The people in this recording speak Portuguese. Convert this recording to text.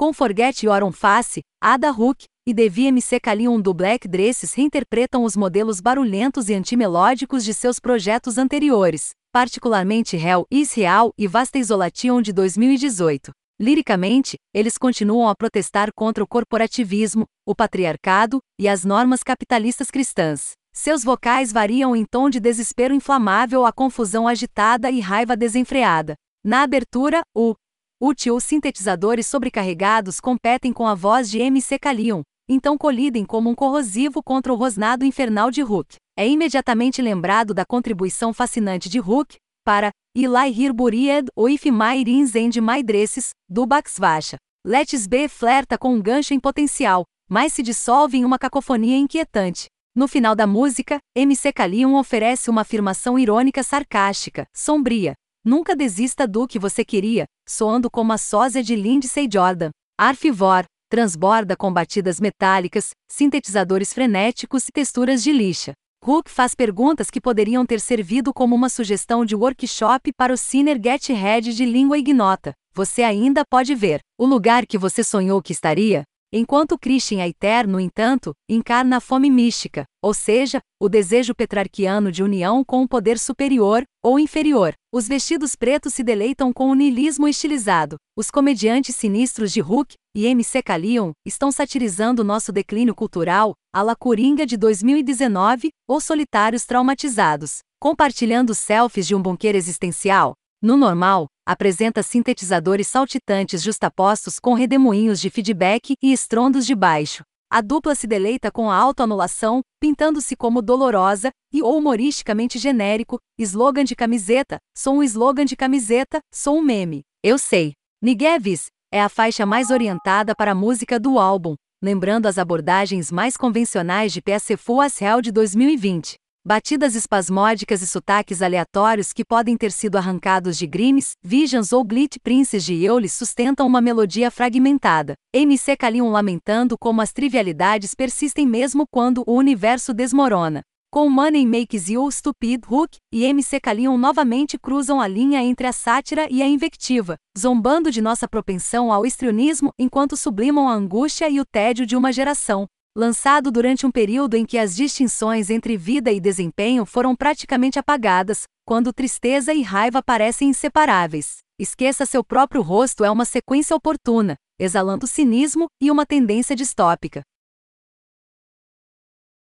Com Forget Your Own Face, Ada Hook e Devi MC Kalion do Black Dresses reinterpretam os modelos barulhentos e antimelódicos de seus projetos anteriores, particularmente Hell is Real e Vasta Isolation de 2018. Liricamente, eles continuam a protestar contra o corporativismo, o patriarcado e as normas capitalistas cristãs. Seus vocais variam em tom de desespero inflamável a confusão agitada e raiva desenfreada. Na abertura, o útil sintetizadores sobrecarregados competem com a voz de MC Kalion, então colidem como um corrosivo contra o rosnado infernal de Hook. É imediatamente lembrado da contribuição fascinante de Hook para Eli Here Buried ou If My Rins and My Dresses, do Baxvacha. Let's Be flerta com um gancho em potencial, mas se dissolve em uma cacofonia inquietante. No final da música, MC Kalion oferece uma afirmação irônica sarcástica, sombria. Nunca desista do que você queria, soando como a sósia de Lindsay Jordan. Arfivor, transborda com batidas metálicas, sintetizadores frenéticos e texturas de lixa. Hook faz perguntas que poderiam ter servido como uma sugestão de workshop para o Sinner Get Head de língua ignota. Você ainda pode ver o lugar que você sonhou que estaria, Enquanto Christian é eterno, no entanto, encarna a fome mística, ou seja, o desejo petrarquiano de união com um poder superior ou inferior. Os vestidos pretos se deleitam com o niilismo estilizado. Os comediantes sinistros de Hook e MC Kalion estão satirizando nosso declínio cultural, a la Coringa de 2019 ou solitários traumatizados, compartilhando selfies de um bunker existencial. No normal, apresenta sintetizadores saltitantes justapostos com redemoinhos de feedback e estrondos de baixo. A dupla se deleita com a autoanulação, pintando-se como dolorosa e ou humoristicamente genérico, slogan de camiseta, sou um slogan de camiseta, sou um meme. Eu sei. Niguevis é a faixa mais orientada para a música do álbum, lembrando as abordagens mais convencionais de PSFU As Hell de 2020 batidas espasmódicas e sotaques aleatórios que podem ter sido arrancados de Grimes, Visions ou Glitch Princes de Eulis sustentam uma melodia fragmentada. MC Kalion lamentando como as trivialidades persistem mesmo quando o universo desmorona. Com Money Makes You Stupid Hook e MC Kalion novamente cruzam a linha entre a sátira e a invectiva, zombando de nossa propensão ao estrionismo enquanto sublimam a angústia e o tédio de uma geração lançado durante um período em que as distinções entre vida e desempenho foram praticamente apagadas, quando tristeza e raiva parecem inseparáveis. Esqueça seu próprio rosto é uma sequência oportuna, exalando cinismo e uma tendência distópica.